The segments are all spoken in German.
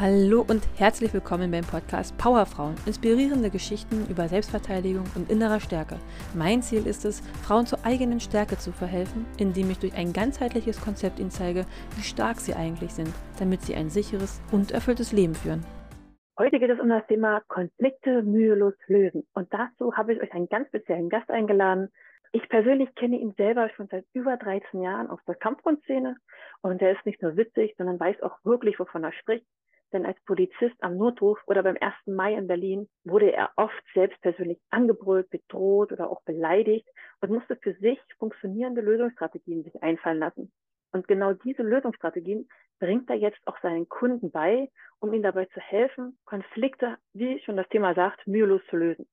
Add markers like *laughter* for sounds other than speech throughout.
Hallo und herzlich willkommen beim Podcast Powerfrauen. Inspirierende Geschichten über Selbstverteidigung und innerer Stärke. Mein Ziel ist es, Frauen zur eigenen Stärke zu verhelfen, indem ich durch ein ganzheitliches Konzept ihnen zeige, wie stark sie eigentlich sind, damit sie ein sicheres und erfülltes Leben führen. Heute geht es um das Thema Konflikte mühelos lösen. Und dazu habe ich euch einen ganz speziellen Gast eingeladen. Ich persönlich kenne ihn selber schon seit über 13 Jahren aus der Kampfgrundszene und er ist nicht nur witzig, sondern weiß auch wirklich, wovon er spricht. Denn als Polizist am Notruf oder beim 1. Mai in Berlin wurde er oft selbst persönlich angebrüllt, bedroht oder auch beleidigt und musste für sich funktionierende Lösungsstrategien sich einfallen lassen. Und genau diese Lösungsstrategien bringt er jetzt auch seinen Kunden bei, um ihnen dabei zu helfen, Konflikte, wie schon das Thema sagt, mühelos zu lösen.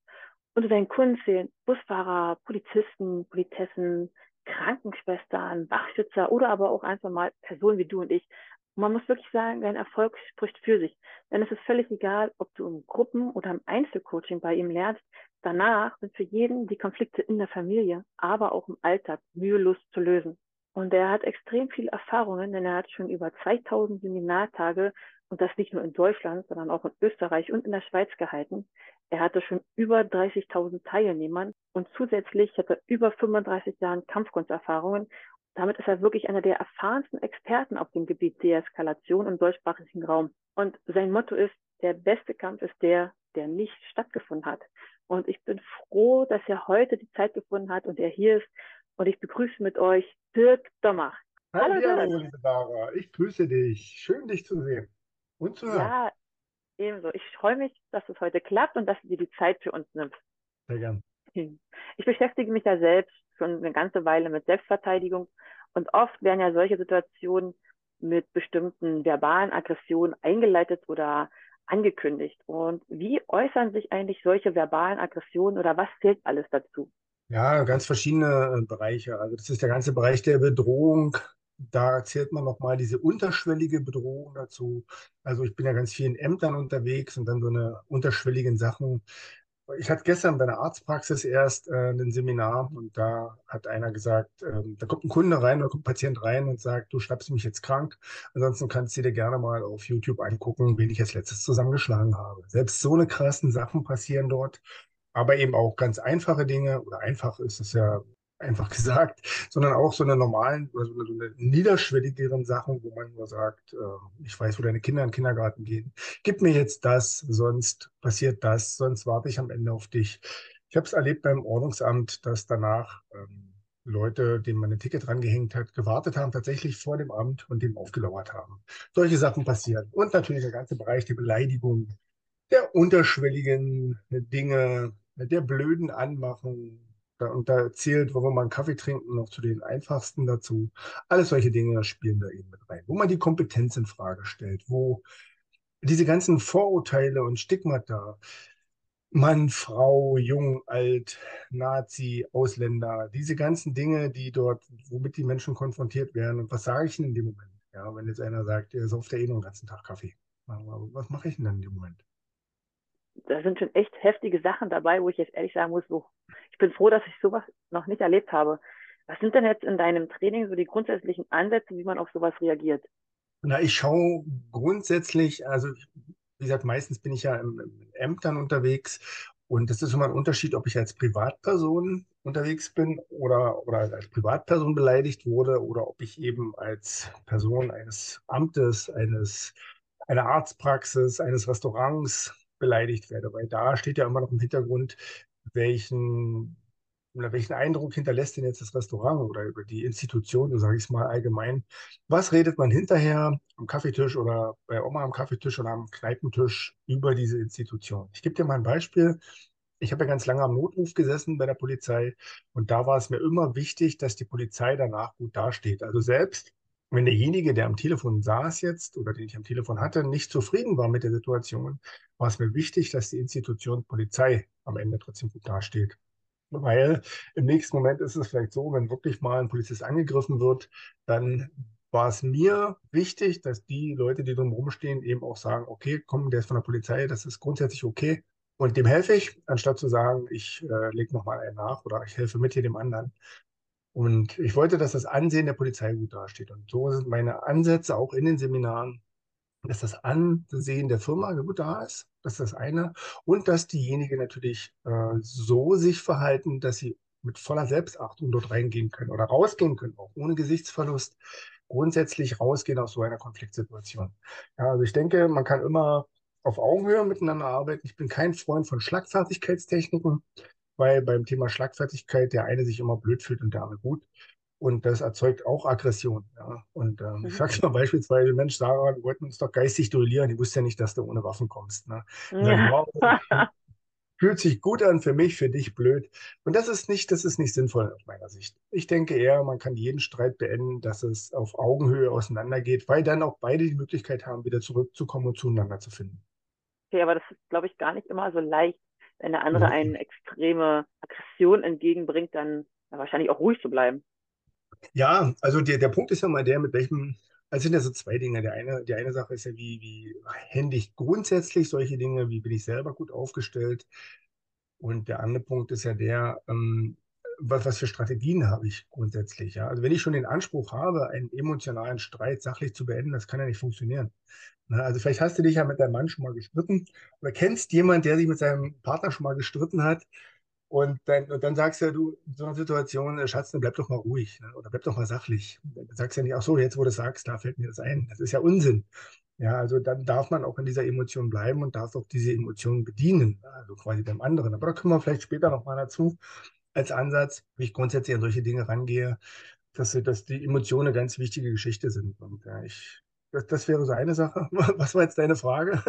Unter seinen Kunden zählen Busfahrer, Polizisten, Politessen, Krankenschwestern, Wachschützer oder aber auch einfach mal Personen wie du und ich, man muss wirklich sagen, dein Erfolg spricht für sich. Denn es ist völlig egal, ob du im Gruppen- oder im Einzelcoaching bei ihm lernst. Danach sind für jeden die Konflikte in der Familie, aber auch im Alltag mühelos zu lösen. Und er hat extrem viele Erfahrungen, denn er hat schon über 2000 Seminartage und das nicht nur in Deutschland, sondern auch in Österreich und in der Schweiz gehalten. Er hatte schon über 30.000 Teilnehmern und zusätzlich hat er über 35 Jahre Kampfkunsterfahrungen damit ist er wirklich einer der erfahrensten Experten auf dem Gebiet Deeskalation im deutschsprachigen Raum. Und sein Motto ist, der beste Kampf ist der, der nicht stattgefunden hat. Und ich bin froh, dass er heute die Zeit gefunden hat und er hier ist. Und ich begrüße mit euch Dirk Domach. Hallo, Hallo liebe Dara. Ich grüße dich. Schön, dich zu sehen und zu hören. Ja, ebenso. Ich freue mich, dass es heute klappt und dass du dir die Zeit für uns nimmst. Sehr gern. Ich beschäftige mich ja selbst schon eine ganze Weile mit Selbstverteidigung und oft werden ja solche Situationen mit bestimmten verbalen Aggressionen eingeleitet oder angekündigt. Und wie äußern sich eigentlich solche verbalen Aggressionen oder was zählt alles dazu? Ja, ganz verschiedene äh, Bereiche. Also das ist der ganze Bereich der Bedrohung. Da zählt man nochmal diese unterschwellige Bedrohung dazu. Also ich bin ja ganz viel in Ämtern unterwegs und dann so eine unterschwelligen Sachen ich hatte gestern bei einer Arztpraxis erst äh, ein Seminar und da hat einer gesagt, äh, da kommt ein Kunde rein oder kommt ein Patient rein und sagt, du schreibst mich jetzt krank. Ansonsten kannst du dir gerne mal auf YouTube angucken, wen ich als letztes zusammengeschlagen habe. Selbst so eine krassen Sachen passieren dort, aber eben auch ganz einfache Dinge oder einfach ist es ja einfach gesagt, sondern auch so eine normalen oder so eine, so eine niederschwelligeren Sachen, wo man nur sagt, äh, ich weiß, wo deine Kinder in den Kindergarten gehen. Gib mir jetzt das, sonst passiert das, sonst warte ich am Ende auf dich. Ich habe es erlebt beim Ordnungsamt, dass danach ähm, Leute, denen man ein Ticket rangehängt hat, gewartet haben, tatsächlich vor dem Amt und dem aufgelauert haben. Solche Sachen passieren. Und natürlich der ganze Bereich der Beleidigung, der unterschwelligen Dinge, der blöden Anmachung, und da zählt, mal einen Kaffee trinken, noch zu den einfachsten dazu. Alles solche Dinge spielen da eben mit rein. Wo man die Kompetenz in Frage stellt, wo diese ganzen Vorurteile und Stigmata, Mann, Frau, Jung, Alt, Nazi, Ausländer, diese ganzen Dinge, die dort, womit die Menschen konfrontiert werden. Und was sage ich denn in dem Moment? Ja, wenn jetzt einer sagt, er sauft ja eh noch den ganzen Tag Kaffee. Was mache ich denn in dem Moment? Da sind schon echt heftige Sachen dabei, wo ich jetzt ehrlich sagen muss, so, ich bin froh, dass ich sowas noch nicht erlebt habe. Was sind denn jetzt in deinem Training so die grundsätzlichen Ansätze, wie man auf sowas reagiert? Na, ich schaue grundsätzlich, also wie gesagt, meistens bin ich ja in, Ämtern unterwegs und es ist immer ein Unterschied, ob ich als Privatperson unterwegs bin oder, oder als Privatperson beleidigt wurde oder ob ich eben als Person eines Amtes, eines, einer Arztpraxis, eines Restaurants beleidigt werde, weil da steht ja immer noch im Hintergrund, welchen, welchen Eindruck hinterlässt denn jetzt das Restaurant oder über die Institution, so sage ich es mal allgemein. Was redet man hinterher am Kaffeetisch oder bei Oma am Kaffeetisch oder am Kneipentisch über diese Institution? Ich gebe dir mal ein Beispiel. Ich habe ja ganz lange am Notruf gesessen bei der Polizei und da war es mir immer wichtig, dass die Polizei danach gut dasteht. Also selbst wenn derjenige, der am Telefon saß jetzt oder den ich am Telefon hatte, nicht zufrieden war mit der Situation, war es mir wichtig, dass die Institution Polizei am Ende trotzdem gut dasteht. Weil im nächsten Moment ist es vielleicht so, wenn wirklich mal ein Polizist angegriffen wird, dann war es mir wichtig, dass die Leute, die drumherum stehen, eben auch sagen, okay, komm, der ist von der Polizei, das ist grundsätzlich okay. Und dem helfe ich, anstatt zu sagen, ich äh, lege nochmal einen nach oder ich helfe mit hier dem anderen. Und ich wollte, dass das Ansehen der Polizei gut dasteht. Und so sind meine Ansätze auch in den Seminaren, dass das Ansehen der Firma gut da ist. Das ist das eine. Und dass diejenigen natürlich äh, so sich verhalten, dass sie mit voller Selbstachtung dort reingehen können oder rausgehen können, auch ohne Gesichtsverlust, grundsätzlich rausgehen aus so einer Konfliktsituation. Ja, also ich denke, man kann immer auf Augenhöhe miteinander arbeiten. Ich bin kein Freund von Schlagfertigkeitstechniken, weil beim Thema Schlagfertigkeit der eine sich immer blöd fühlt und der andere gut. Und das erzeugt auch Aggression. Ja. Und ähm, mhm. ich sage mal beispielsweise, Mensch, Sarah, wir wollten uns doch geistig duellieren. Ich wusste ja nicht, dass du ohne Waffen kommst. Ne? Ja. Dann, *laughs* fühlt sich gut an, für mich, für dich blöd. Und das ist nicht, das ist nicht sinnvoll aus meiner Sicht. Ich denke eher, man kann jeden Streit beenden, dass es auf Augenhöhe auseinandergeht, weil dann auch beide die Möglichkeit haben, wieder zurückzukommen und zueinander zu finden. Okay, aber das ist, glaube ich, gar nicht immer so leicht, wenn der andere eine extreme Aggression entgegenbringt, dann wahrscheinlich auch ruhig zu bleiben. Ja, also der, der Punkt ist ja mal der, mit welchem, also sind ja so zwei Dinge. Der eine, die eine Sache ist ja, wie, wie hände ich grundsätzlich solche Dinge, wie bin ich selber gut aufgestellt? Und der andere Punkt ist ja der, ähm, was, was für Strategien habe ich grundsätzlich? Ja? Also wenn ich schon den Anspruch habe, einen emotionalen Streit sachlich zu beenden, das kann ja nicht funktionieren. Na, also vielleicht hast du dich ja mit deinem Mann schon mal gestritten oder kennst jemanden, der sich mit seinem Partner schon mal gestritten hat und dann, und dann sagst du, du, in so einer Situation, äh, Schatz, dann bleib doch mal ruhig ne? oder bleib doch mal sachlich. Dann sagst du ja nicht, ach so, jetzt wo du sagst, da fällt mir das ein. Das ist ja Unsinn. Ja, also dann darf man auch in dieser Emotion bleiben und darf auch diese Emotion bedienen, also quasi beim anderen. Aber da kommen wir vielleicht später nochmal dazu als Ansatz, wie ich grundsätzlich an solche Dinge rangehe, dass, dass die Emotionen eine ganz wichtige Geschichte sind. Und ja, ich, das, das wäre so eine Sache. *laughs* Was war jetzt deine Frage?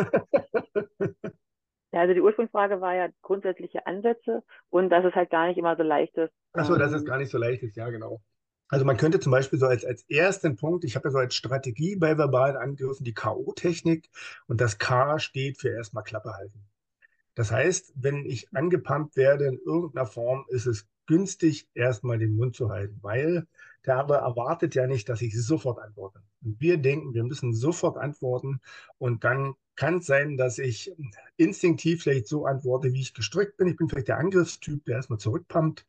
Ja, also die Ursprungsfrage war ja grundsätzliche Ansätze und dass es halt gar nicht immer so leicht ist. Achso, dass es ähm, gar nicht so leicht ist, ja, genau. Also man könnte zum Beispiel so als, als ersten Punkt, ich habe ja so als Strategie bei verbalen Angriffen die K.O.-Technik und das K steht für erstmal Klappe halten. Das heißt, wenn ich angepumpt werde in irgendeiner Form, ist es günstig, erstmal den Mund zu halten, weil der andere erwartet ja nicht, dass ich sofort antworte. Und wir denken, wir müssen sofort antworten und dann kann es sein, dass ich instinktiv vielleicht so antworte, wie ich gestrickt bin. Ich bin vielleicht der Angriffstyp, der erstmal zurückpumpt.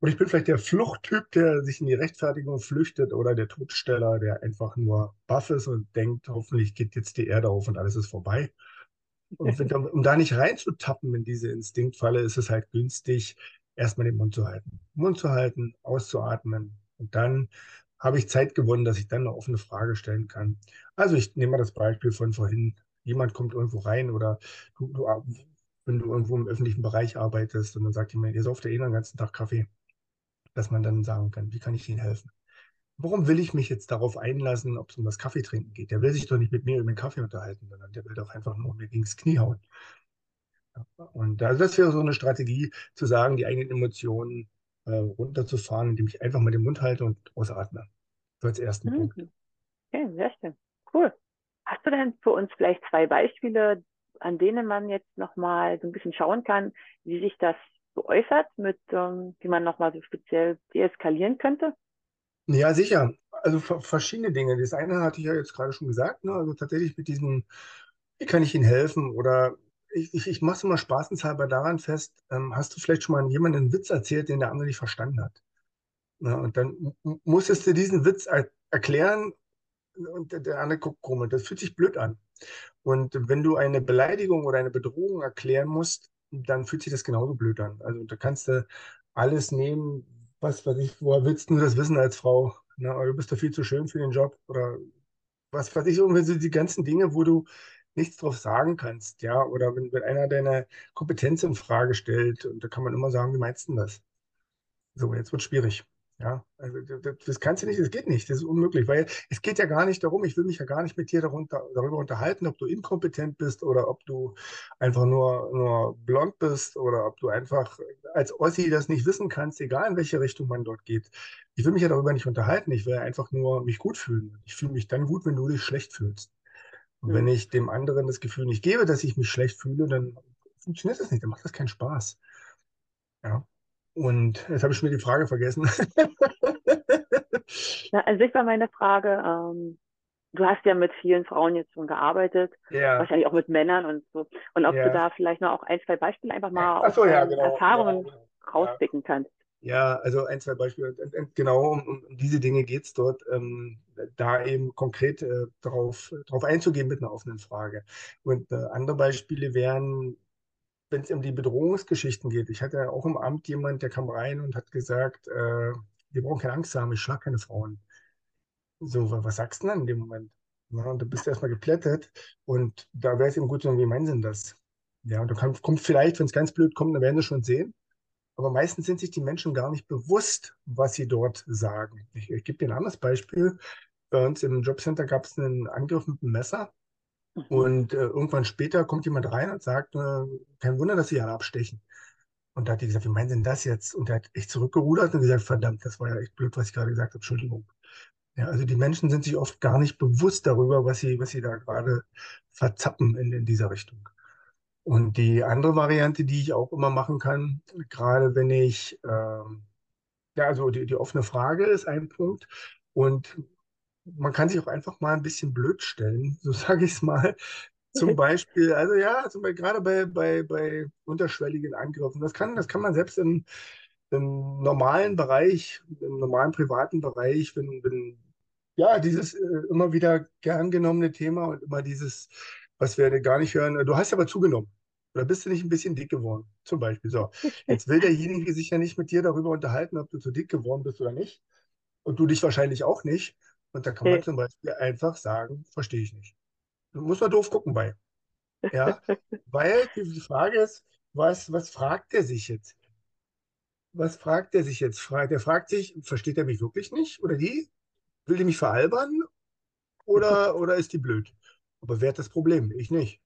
Und ich bin vielleicht der Fluchttyp, der sich in die Rechtfertigung flüchtet oder der Todsteller, der einfach nur baff ist und denkt, hoffentlich geht jetzt die Erde auf und alles ist vorbei. Und um da nicht reinzutappen in diese Instinktfalle, ist es halt günstig, erstmal den Mund zu halten. Mund zu halten, auszuatmen. Und dann habe ich Zeit gewonnen, dass ich dann eine offene Frage stellen kann. Also ich nehme mal das Beispiel von vorhin jemand kommt irgendwo rein oder du, du, wenn du irgendwo im öffentlichen Bereich arbeitest und dann sagt jemand, ihr sauft ja eh den ganzen Tag Kaffee, dass man dann sagen kann, wie kann ich Ihnen helfen? Warum will ich mich jetzt darauf einlassen, ob es um das Kaffee trinken geht? Der will sich doch nicht mit mir über den Kaffee unterhalten, sondern der will doch einfach nur mir gegen das Knie hauen. Und also das wäre so eine Strategie, zu sagen, die eigenen Emotionen äh, runterzufahren, indem ich einfach mal den Mund halte und ausatme. So als ersten mhm. Punkt. Okay, sehr schön. Cool. Hast du denn für uns vielleicht zwei Beispiele, an denen man jetzt nochmal so ein bisschen schauen kann, wie sich das so äußert, mit, ähm, wie man nochmal so speziell deeskalieren könnte? Ja, sicher. Also verschiedene Dinge. Das eine hatte ich ja jetzt gerade schon gesagt, ne? also tatsächlich mit diesem, wie kann ich Ihnen helfen? Oder ich, ich, ich mache es immer spaßenshalber daran fest, ähm, hast du vielleicht schon mal jemanden einen Witz erzählt, den der andere nicht verstanden hat? Na, und dann musstest du diesen Witz er erklären und der andere guckt krumm. das fühlt sich blöd an. Und wenn du eine Beleidigung oder eine Bedrohung erklären musst, dann fühlt sich das genauso blöd an. Also da kannst du alles nehmen, was weiß ich, woher willst du das wissen als Frau? Na, du bist doch viel zu schön für den Job oder was weiß ich, irgendwie so die ganzen Dinge, wo du nichts drauf sagen kannst, ja, oder wenn, wenn einer deine Kompetenz in Frage stellt, und da kann man immer sagen, wie meinst du das? So, jetzt wird schwierig. Ja, also das kannst du nicht, das geht nicht, das ist unmöglich, weil es geht ja gar nicht darum, ich will mich ja gar nicht mit dir darunter, darüber unterhalten, ob du inkompetent bist oder ob du einfach nur, nur blond bist oder ob du einfach als Ossi das nicht wissen kannst, egal in welche Richtung man dort geht. Ich will mich ja darüber nicht unterhalten, ich will einfach nur mich gut fühlen. Ich fühle mich dann gut, wenn du dich schlecht fühlst. Und mhm. wenn ich dem anderen das Gefühl nicht gebe, dass ich mich schlecht fühle, dann funktioniert das nicht, dann macht das keinen Spaß. Ja. Und jetzt habe ich mir die Frage vergessen. *laughs* Na, an sich war meine Frage, ähm, du hast ja mit vielen Frauen jetzt schon gearbeitet, ja. wahrscheinlich auch mit Männern und so. Und ob ja. du da vielleicht noch auch ein, zwei Beispiele einfach mal so, aus ja, genau. Erfahrungen rauspicken kannst. Ja, also ein, zwei Beispiele. Genau um, um diese Dinge geht es dort, ähm, da eben konkret äh, darauf drauf einzugehen mit einer offenen Frage. Und äh, andere Beispiele wären, wenn es um die Bedrohungsgeschichten geht. Ich hatte ja auch im Amt jemand, der kam rein und hat gesagt, äh, wir brauchen keine Angst haben, ich schlage keine Frauen. So, was sagst du denn in dem Moment? Na, und du bist erstmal geplättet und da wäre es eben gut, wie meinen sie das? Ja, und du kannst, kommt vielleicht, wenn es ganz blöd kommt, dann werden sie schon sehen. Aber meistens sind sich die Menschen gar nicht bewusst, was sie dort sagen. Ich, ich gebe dir ein anderes Beispiel. Bei uns im Jobcenter gab es einen Angriff mit einem Messer. Mhm. Und äh, irgendwann später kommt jemand rein und sagt, äh, kein Wunder, dass sie alle abstechen. Und da hat die gesagt, wie meinen Sie denn das jetzt? Und er hat echt zurückgerudert und gesagt, verdammt, das war ja echt blöd, was ich gerade gesagt habe, Entschuldigung. Ja, also die Menschen sind sich oft gar nicht bewusst darüber, was sie, was sie da gerade verzappen in, in dieser Richtung. Und die andere Variante, die ich auch immer machen kann, gerade wenn ich, ähm, ja, also die, die offene Frage ist ein Punkt. Und man kann sich auch einfach mal ein bisschen blöd stellen, *laughs* so sage ich es mal. Zum Beispiel, also ja, zum Beispiel gerade bei, bei, bei unterschwelligen Angriffen. Das kann, das kann man selbst im, im normalen Bereich, im normalen privaten Bereich, wenn, wenn ja, dieses äh, immer wieder gern genommene Thema und immer dieses, was wir gar nicht hören. Du hast aber zugenommen. Oder bist du nicht ein bisschen dick geworden? Zum Beispiel. So. Jetzt will derjenige sich ja nicht mit dir darüber unterhalten, ob du zu dick geworden bist oder nicht. Und du dich wahrscheinlich auch nicht. Und da kann man zum Beispiel einfach sagen, verstehe ich nicht. Da muss man doof gucken bei. Ja, *laughs* weil die Frage ist, was, was fragt er sich jetzt? Was fragt er sich jetzt? Der fragt sich, versteht er mich wirklich nicht? Oder die? Will die mich veralbern? Oder, *laughs* oder ist die blöd? Aber wer hat das Problem? Ich nicht.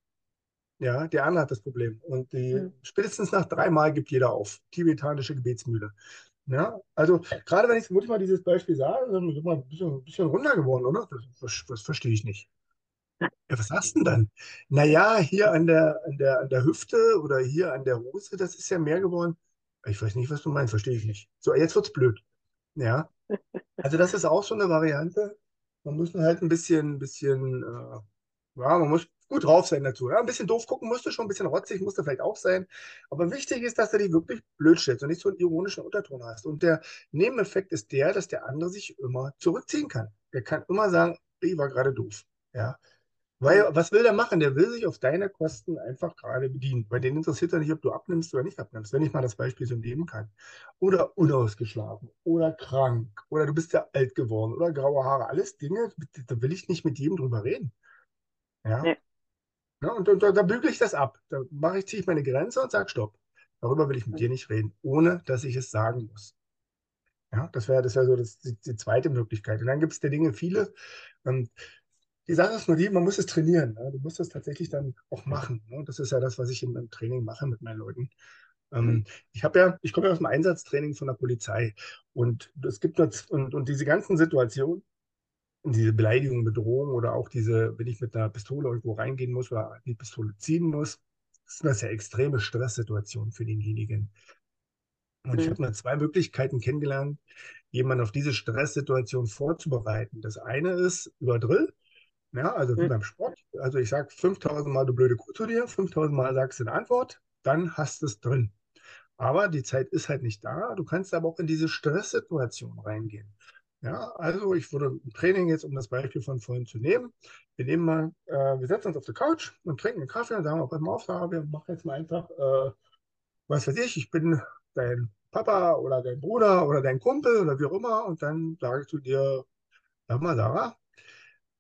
Ja, der andere hat das Problem. Und die, mhm. spätestens nach dreimal gibt jeder auf. Tibetanische Gebetsmühle. Ja, also gerade wenn ich, muss ich mal dieses Beispiel sagen, dann sind wir ein bisschen, ein bisschen runter geworden, oder? Das, das, das verstehe ich nicht. Ja, was sagst du denn dann? Naja, hier an der, an, der, an der Hüfte oder hier an der Hose, das ist ja mehr geworden. Ich weiß nicht, was du meinst, verstehe ich nicht. So, jetzt wird's blöd. Ja. Also das ist auch so eine Variante. Man muss halt ein bisschen, bisschen, äh, ja, man muss gut drauf sein dazu. Ja, ein bisschen doof gucken musste schon, ein bisschen rotzig musste vielleicht auch sein. Aber wichtig ist, dass du dich wirklich blöd stellst und nicht so einen ironischen Unterton hast. Und der Nebeneffekt ist der, dass der andere sich immer zurückziehen kann. Der kann immer sagen, ich war gerade doof. Ja. Weil, was will der machen? Der will sich auf deine Kosten einfach gerade bedienen. Bei denen interessiert er nicht, ob du abnimmst oder nicht abnimmst, wenn ich mal das Beispiel so nehmen kann. Oder unausgeschlafen oder krank oder du bist ja alt geworden oder graue Haare. Alles Dinge, da will ich nicht mit jedem drüber reden. Ja. Nee. Ja, und, und, da bügele ich das ab. Da mache ich, ziehe ich meine Grenze und sage Stopp. Darüber will ich mit dir nicht reden, ohne dass ich es sagen muss. Ja, das wäre das wär so das, die, die, zweite Möglichkeit. Und dann gibt es der Dinge viele. Und die Sache ist nur die, man muss es trainieren. Ne? Du musst es tatsächlich dann auch machen. Ne? Das ist ja das, was ich in meinem Training mache mit meinen Leuten. Ähm, ich habe ja, ich komme ja aus dem Einsatztraining von der Polizei und es gibt dort, und, und diese ganzen Situationen, diese Beleidigung, Bedrohung oder auch diese, wenn ich mit einer Pistole irgendwo reingehen muss oder die Pistole ziehen muss, sind das ja extreme Stresssituationen für denjenigen. Und mhm. ich habe nur zwei Möglichkeiten kennengelernt, jemanden auf diese Stresssituation vorzubereiten. Das eine ist über Drill, ja, also wie mhm. beim Sport. Also ich sage 5000 Mal, du blöde Kuh zu dir, 5000 Mal sagst du eine Antwort, dann hast du es drin. Aber die Zeit ist halt nicht da. Du kannst aber auch in diese Stresssituation reingehen. Ja, also ich würde im Training jetzt, um das Beispiel von vorhin zu nehmen, wir nehmen mal, äh, wir setzen uns auf die Couch und trinken einen Kaffee und sagen, pass mal auf, wir machen jetzt mal einfach, äh, was weiß ich, ich bin dein Papa oder dein Bruder oder dein Kumpel oder wie auch immer und dann sage ich zu dir, sag mal, Sarah,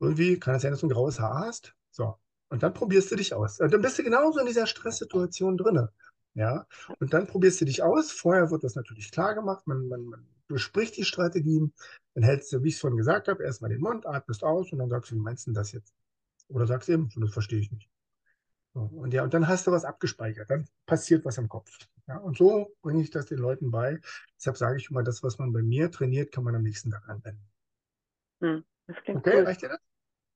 irgendwie kann es sein, dass du ein graues Haar hast. So, und dann probierst du dich aus. Und dann bist du genauso in dieser Stresssituation drin. Ja, und dann probierst du dich aus. Vorher wird das natürlich klar gemacht. Man, man, man bespricht die Strategien. Dann hältst du, wie ich es vorhin gesagt habe, erstmal den Mund, atmest aus und dann sagst du, wie meinst du das jetzt? Oder sagst eben, das verstehe ich nicht. So, und ja, und dann hast du was abgespeichert. Dann passiert was im Kopf. Ja, und so bringe ich das den Leuten bei. Deshalb sage ich immer, das, was man bei mir trainiert, kann man am nächsten Tag anwenden. Hm, das klingt okay, cool. reicht dir das?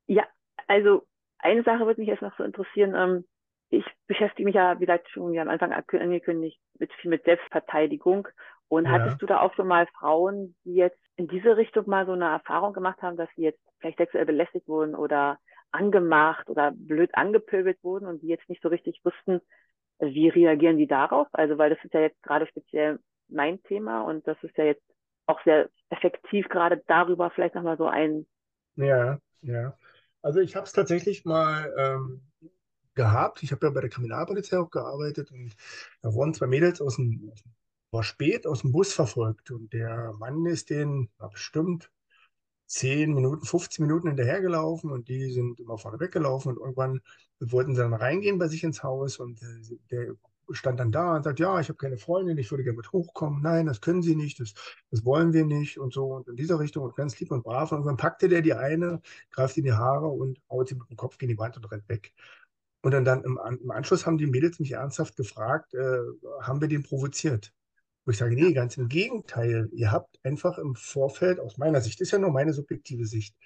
Ja, also eine Sache würde mich jetzt noch so interessieren. Ähm, ich beschäftige mich ja, wie gesagt, schon am Anfang angekündigt, mit viel mit Selbstverteidigung. Und ja. hattest du da auch schon mal Frauen, die jetzt in diese Richtung mal so eine Erfahrung gemacht haben, dass sie jetzt vielleicht sexuell belästigt wurden oder angemacht oder blöd angepöbelt wurden und die jetzt nicht so richtig wussten, wie reagieren die darauf? Also, weil das ist ja jetzt gerade speziell mein Thema und das ist ja jetzt auch sehr effektiv, gerade darüber vielleicht nochmal so ein. Ja, ja. Also ich habe es tatsächlich mal ähm, gehabt. Ich habe ja bei der Kriminalpolizei auch gearbeitet und da wurden zwei Mädels aus dem, war spät, aus dem Bus verfolgt und der Mann ist na, bestimmt 10 Minuten, 15 Minuten hinterhergelaufen und die sind immer vorne weggelaufen und irgendwann wollten sie dann reingehen bei sich ins Haus und äh, der stand dann da und sagt, ja, ich habe keine Freundin, ich würde gerne mit hochkommen. Nein, das können Sie nicht, das, das wollen wir nicht und so und in dieser Richtung und ganz lieb und brav. Und dann packte der die eine, greift in die Haare und haut sie mit dem Kopf gegen die Wand und rennt weg. Und dann, dann im, im Anschluss haben die Mädels mich ernsthaft gefragt, äh, haben wir den provoziert? Wo ich sage, nee, ganz im Gegenteil. Ihr habt einfach im Vorfeld, aus meiner Sicht, ist ja nur meine subjektive Sicht,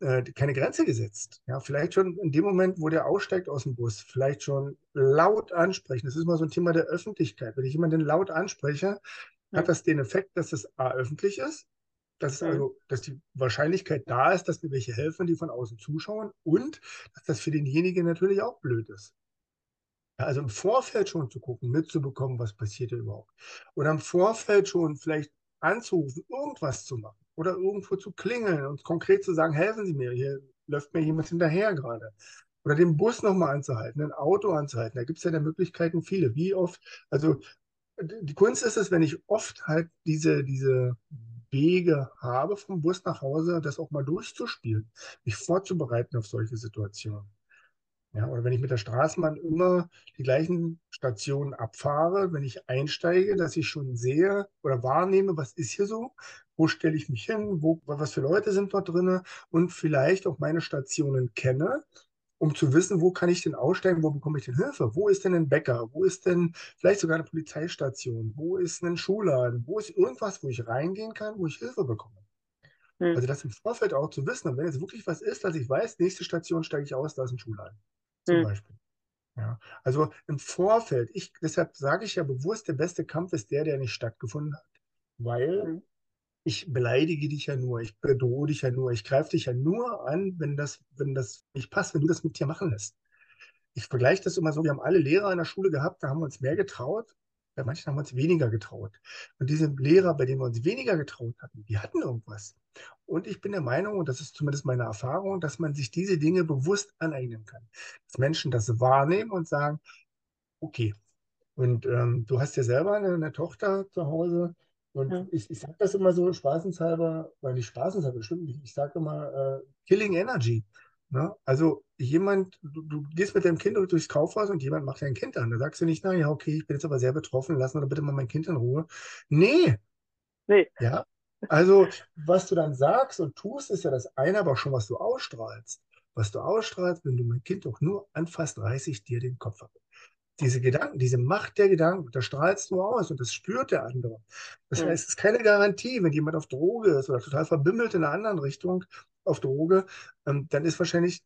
äh, keine Grenze gesetzt. Ja, vielleicht schon in dem Moment, wo der aussteigt aus dem Bus, vielleicht schon laut ansprechen. Das ist mal so ein Thema der Öffentlichkeit. Wenn ich jemanden laut anspreche, Mhm. hat das den Effekt, dass es A öffentlich ist, dass es Mhm. also, dass die Wahrscheinlichkeit da ist, dass mir welche helfen, die von außen zuschauen und dass das für denjenigen natürlich auch blöd ist. Also im Vorfeld schon zu gucken, mitzubekommen, was passiert hier überhaupt. Oder im Vorfeld schon vielleicht anzurufen, irgendwas zu machen oder irgendwo zu klingeln und konkret zu sagen, helfen Sie mir, hier läuft mir jemand hinterher gerade. Oder den Bus nochmal anzuhalten, ein Auto anzuhalten. Da gibt es ja der Möglichkeiten viele. Wie oft, also die Kunst ist es, wenn ich oft halt diese, diese Wege habe vom Bus nach Hause, das auch mal durchzuspielen, mich vorzubereiten auf solche Situationen. Ja, oder wenn ich mit der Straßenbahn immer die gleichen Stationen abfahre, wenn ich einsteige, dass ich schon sehe oder wahrnehme, was ist hier so, wo stelle ich mich hin, wo, was für Leute sind dort drin und vielleicht auch meine Stationen kenne, um zu wissen, wo kann ich denn aussteigen, wo bekomme ich denn Hilfe, wo ist denn ein Bäcker, wo ist denn vielleicht sogar eine Polizeistation, wo ist ein Schulladen, wo ist irgendwas, wo ich reingehen kann, wo ich Hilfe bekomme. Mhm. Also das im Vorfeld auch zu wissen. Und wenn jetzt wirklich was ist, dass ich weiß, nächste Station steige ich aus, da ist ein Schulladen zum Mhm. Beispiel. Ja, also im Vorfeld, ich, deshalb sage ich ja bewusst, der beste Kampf ist der, der nicht stattgefunden hat. Weil Mhm. ich beleidige dich ja nur, ich bedrohe dich ja nur, ich greife dich ja nur an, wenn das, wenn das nicht passt, wenn du das mit dir machen lässt. Ich vergleiche das immer so, wir haben alle Lehrer in der Schule gehabt, da haben wir uns mehr getraut, bei manchen haben wir uns weniger getraut. Und diese Lehrer, bei denen wir uns weniger getraut hatten, die hatten irgendwas. Und ich bin der Meinung, und das ist zumindest meine Erfahrung, dass man sich diese Dinge bewusst aneignen kann. Dass Menschen das wahrnehmen und sagen, okay. Und ähm, du hast ja selber eine, eine Tochter zu Hause. Und Ja. ich, ich sage das immer so spaßenshalber, weil nicht spaßenshalber, stimmt nicht. Ich sage immer äh, Killing Energy. Ne? Also jemand, du, du gehst mit deinem Kind durchs Kaufhaus und jemand macht dein Kind an. Da sagst du nicht, na ja, okay, ich bin jetzt aber sehr betroffen, lass mir bitte mal mein Kind in Ruhe. Nee, Nee. ja. Also, was du dann sagst und tust, ist ja das eine, aber auch schon, was du ausstrahlst. Was du ausstrahlst, wenn du mein Kind auch nur anfasst, reiße ich dir den Kopf ab. Diese Gedanken, diese Macht der Gedanken, das strahlst du aus und das spürt der andere. Das Mhm. heißt, es ist keine Garantie, wenn jemand auf Droge ist oder total verbimmelt in einer anderen Richtung auf Droge, ähm, dann ist wahrscheinlich,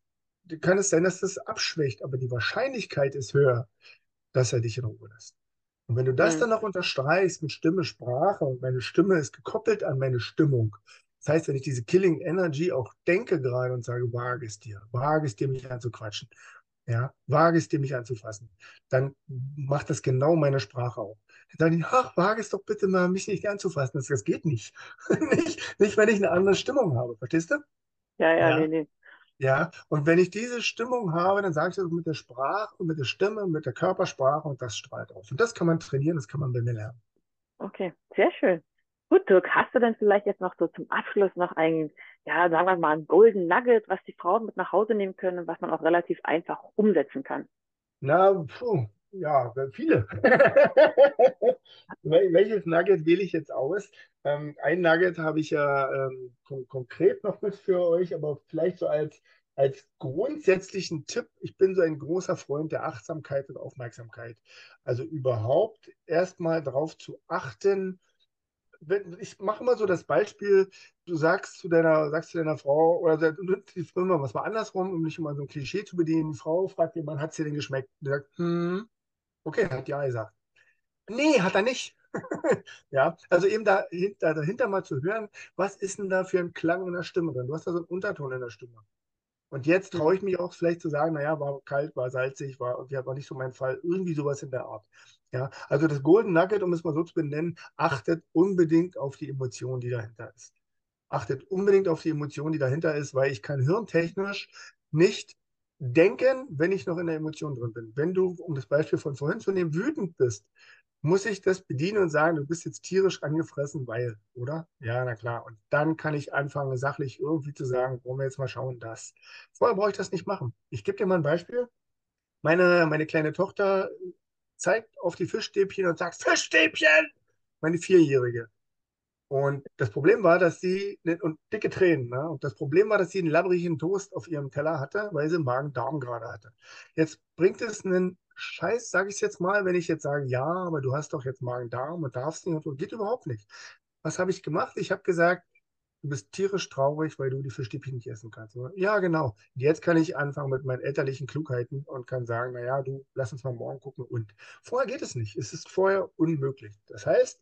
kann es sein, dass das abschwächt, aber die Wahrscheinlichkeit ist höher, dass er dich in Ruhe lässt. Und wenn du das Mhm. dann noch unterstreichst mit Stimme, Sprache und meine Stimme ist gekoppelt an meine Stimmung. Das heißt, wenn ich diese Killing Energy auch denke gerade und sage, wage es dir, wage es dir, mich anzuquatschen, ja, wage es dir, mich anzufassen, dann macht das genau meine Sprache auch. Dann sage ich, ach, wage es doch bitte mal, mich nicht anzufassen. Das, das geht nicht. *laughs* nicht. Nicht, wenn ich eine andere Stimmung habe, verstehst du? Ja, ja, Ja. nee, nee. Ja, und wenn ich diese Stimmung habe, dann sage ich das mit der Sprache und mit der Stimme, mit der Körpersprache und das strahlt aus. Und das kann man trainieren, das kann man bei mir lernen. Okay, sehr schön. Gut, Dirk, hast du denn vielleicht jetzt noch so zum Abschluss noch ein, ja, sagen wir mal, ein Golden Nugget, was die Frauen mit nach Hause nehmen können, was man auch relativ einfach umsetzen kann? Na, puh, ja, viele. *laughs* Wel- Welches Nugget wähle ich jetzt aus? Ähm, ein Nugget habe ich ja ähm, kon konkret noch mit für euch, aber vielleicht so als, als grundsätzlichen Tipp. Ich bin so ein großer Freund der Achtsamkeit und Aufmerksamkeit. Also überhaupt erstmal darauf zu achten, ich mache immer so das Beispiel, du sagst zu deiner, sagst zu deiner Frau, oder die immer was mal andersrum, um nicht immer so ein Klischee zu bedienen. Die Frau fragt jemand, hat es dir denn geschmeckt? Und sagt, hm, okay, hat ja gesagt. Nee, hat er nicht. *laughs* Ja, also eben dahinter, dahinter mal zu hören, was ist denn da für ein Klang in der Stimme drin? Du hast da so einen Unterton in der Stimme. Und jetzt traue ich mich auch vielleicht zu sagen, naja, war kalt, war salzig, war, war nicht so mein Fall, irgendwie sowas in der Art. Ja, also das Golden Nugget, um es mal so zu benennen, achtet unbedingt auf die Emotion, die dahinter ist. Achtet unbedingt auf die Emotion, die dahinter ist, weil ich kann hirntechnisch nicht denken, wenn ich noch in der Emotion drin bin. Wenn du, um das Beispiel von vorhin zu nehmen, wütend bist, muss ich das bedienen und sagen, du bist jetzt tierisch angefressen, weil, oder? Ja, na klar. Und dann kann ich anfangen, sachlich irgendwie zu sagen, wollen wir jetzt mal schauen, das. Vorher brauche ich das nicht machen. Ich gebe dir mal ein Beispiel. Meine, meine kleine Tochter zeigt auf die Fischstäbchen und sagt, Fischstäbchen! Meine Vierjährige. Und das Problem war, dass sie, und dicke Tränen, ne? und das Problem war, dass sie einen labbrigen Toast auf ihrem Teller hatte, weil sie Magen-Darm gerade hatte. Jetzt bringt es einen Scheiß, sage ich jetzt mal, wenn ich jetzt sage, ja, aber du hast doch jetzt Magen-Darm und darfst nicht und so, geht überhaupt nicht. Was habe ich gemacht? Ich habe gesagt, du bist tierisch traurig, weil du die Fischstäbchen nicht essen kannst. Ja, genau. Jetzt kann ich anfangen mit meinen elterlichen Klugheiten und kann sagen, naja, du, lass uns mal morgen gucken. Und vorher geht es nicht. Es ist vorher unmöglich. Das heißt,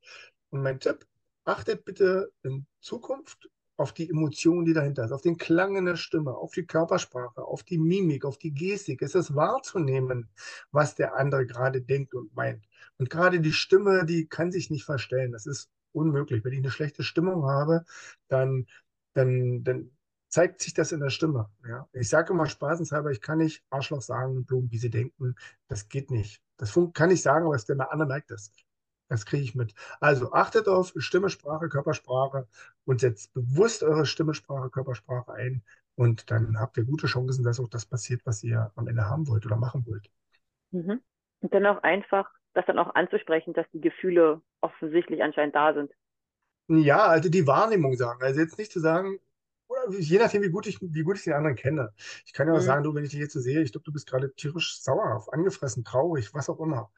und mein Tipp, achtet bitte in Zukunft auf die Emotion, die dahinter ist, auf den Klang in der Stimme, auf die Körpersprache, auf die Mimik, auf die Gestik. Es ist wahrzunehmen, was der andere gerade denkt und meint. Und gerade die Stimme, die kann sich nicht verstellen. Das ist unmöglich. Wenn ich eine schlechte Stimmung habe, dann, dann, dann zeigt sich das in der Stimme. Ja? Ich sage immer spaßenshalber, ich kann nicht Arschloch sagen, Blumen, wie sie denken. Das geht nicht. Das kann ich sagen, aber der andere merkt das. Das kriege ich mit. Also achtet auf Stimme, Sprache, Körpersprache und setzt bewusst eure Stimme, Sprache, Körpersprache ein. Und dann habt ihr gute Chancen, dass auch das passiert, was ihr am Ende haben wollt oder machen wollt. Mhm. Und dann auch einfach, das dann auch anzusprechen, dass die Gefühle offensichtlich anscheinend da sind. Ja, also die Wahrnehmung sagen. Also jetzt nicht zu sagen, oder je nachdem, wie gut ich, wie gut ich den anderen kenne. Ich kann ja auch mhm. sagen, du, wenn ich dich jetzt so sehe, ich glaube, du bist gerade tierisch sauer, angefressen, traurig, was auch immer.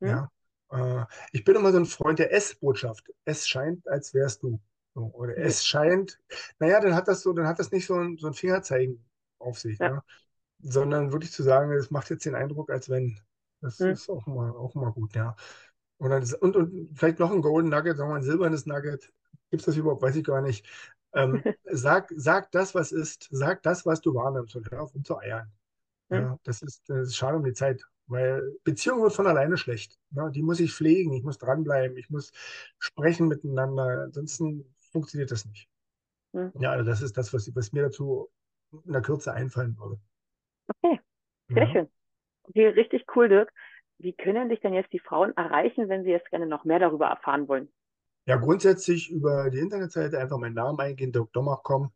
Mhm. Ja. Äh, ich bin immer so ein Freund der S-Botschaft. Es scheint, als wärst du. Oder mhm. es scheint, naja, dann hat das so, dann hat das nicht so ein, so ein Fingerzeigen auf sich, ja. ne? sondern wirklich zu sagen, es macht jetzt den Eindruck, als wenn. Das mhm. ist auch mal, auch mal gut, ja. Und, dann, und, und vielleicht noch ein Golden Nugget, sagen wir ein silbernes Nugget. Gibt es das überhaupt? Weiß ich gar nicht. Ähm, *laughs* sag, sag das, was ist. Sag das, was du wahrnimmst und hör auf, um zu eiern. Mhm. Ja, das ist, das ist schade um die Zeit. Weil Beziehung wird von alleine schlecht. Ne? Die muss ich pflegen, ich muss dranbleiben, ich muss sprechen miteinander. Ansonsten funktioniert das nicht. Mhm. Ja, also das ist das, was, was, mir dazu in der Kürze einfallen würde. Okay, sehr ja. schön. Okay, richtig cool, Dirk. Wie können dich denn jetzt die Frauen erreichen, wenn sie jetzt gerne noch mehr darüber erfahren wollen? Ja, grundsätzlich über die Internetseite einfach meinen Namen eingehen, dirkdomach.com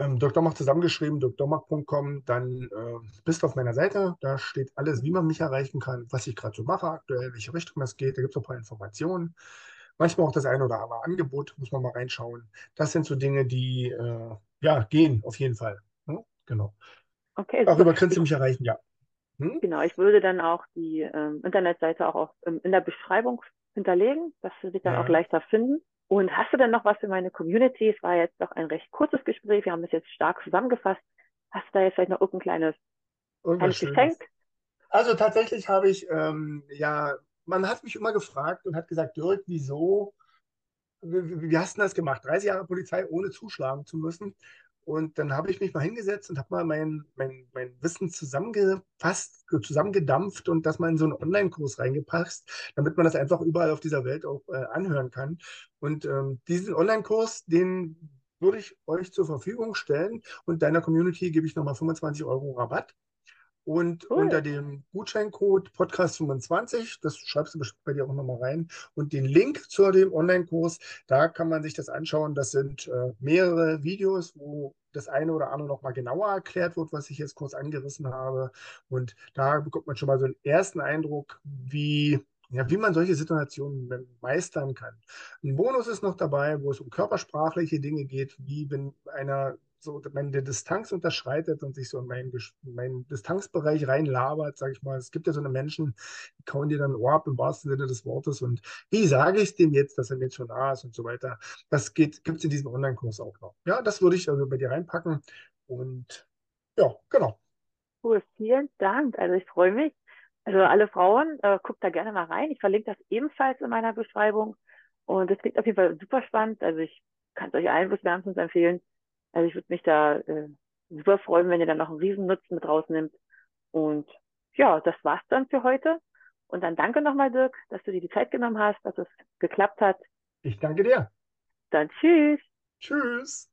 ähm, Dr. Mach zusammengeschrieben, drmach.com, dann äh, bist du auf meiner Seite. Da steht alles, wie man mich erreichen kann, was ich gerade so mache aktuell, welche Richtung das geht. Da gibt es auch ein paar Informationen. Manchmal auch das eine oder andere Angebot, muss man mal reinschauen. Das sind so Dinge, die äh, ja gehen, auf jeden Fall. Hm? Genau. Okay, Darüber kannst du mich erreichen, ja. Hm? Genau, ich würde dann auch die ähm, Internetseite auch auf, ähm, in der Beschreibung hinterlegen, dass sie sich dann ja. auch leichter finden. Und hast du denn noch was für meine Community? Es war jetzt doch ein recht kurzes Gespräch. Wir haben es jetzt stark zusammengefasst. Hast du da jetzt vielleicht noch irgendein kleines, kleines Geschenk? Also tatsächlich habe ich, ähm, ja, man hat mich immer gefragt und hat gesagt, Dirk, wieso, wie, wie hast du das gemacht? 30 Jahre Polizei ohne zuschlagen zu müssen. Und dann habe ich mich mal hingesetzt und habe mal mein, mein, mein Wissen zusammengefasst, zusammengedampft und das mal in so einen Online-Kurs reingepasst, damit man das einfach überall auf dieser Welt auch äh, anhören kann. Und ähm, diesen Online-Kurs, den würde ich euch zur Verfügung stellen und deiner Community gebe ich nochmal 25 Euro Rabatt. Und cool. unter dem Gutscheincode Podcast25, das schreibst du bestimmt bei dir auch nochmal rein, und den Link zu dem Online-Kurs, da kann man sich das anschauen. Das sind äh, mehrere Videos, wo das eine oder andere nochmal genauer erklärt wird, was ich jetzt kurz angerissen habe. Und da bekommt man schon mal so einen ersten Eindruck, wie ja, wie man solche Situationen meistern kann. Ein Bonus ist noch dabei, wo es um körpersprachliche Dinge geht, wie wenn einer so meine Distanz unterschreitet und sich so in meinen, meinen Distanzbereich reinlabert, sage ich mal. Es gibt ja so eine Menschen, die kauen dir dann Ohr ab im wahrsten Sinne des Wortes und wie sage ich dem jetzt, dass er mir schon nah ist und so weiter. Das gibt es in diesem Online-Kurs auch noch. Ja, das würde ich also bei dir reinpacken und ja, genau. Cool, vielen Dank. Also ich freue mich. Also alle Frauen, äh, guckt da gerne mal rein. Ich verlinke das ebenfalls in meiner Beschreibung. Und es klingt auf jeden Fall super spannend. Also ich kann es euch allen wärmstens empfehlen. Also ich würde mich da äh, super freuen, wenn ihr dann noch einen riesen Nutzen mit rausnimmt. Und ja, das war's dann für heute. Und dann danke nochmal, Dirk, dass du dir die Zeit genommen hast, dass es geklappt hat. Ich danke dir. Dann tschüss. Tschüss.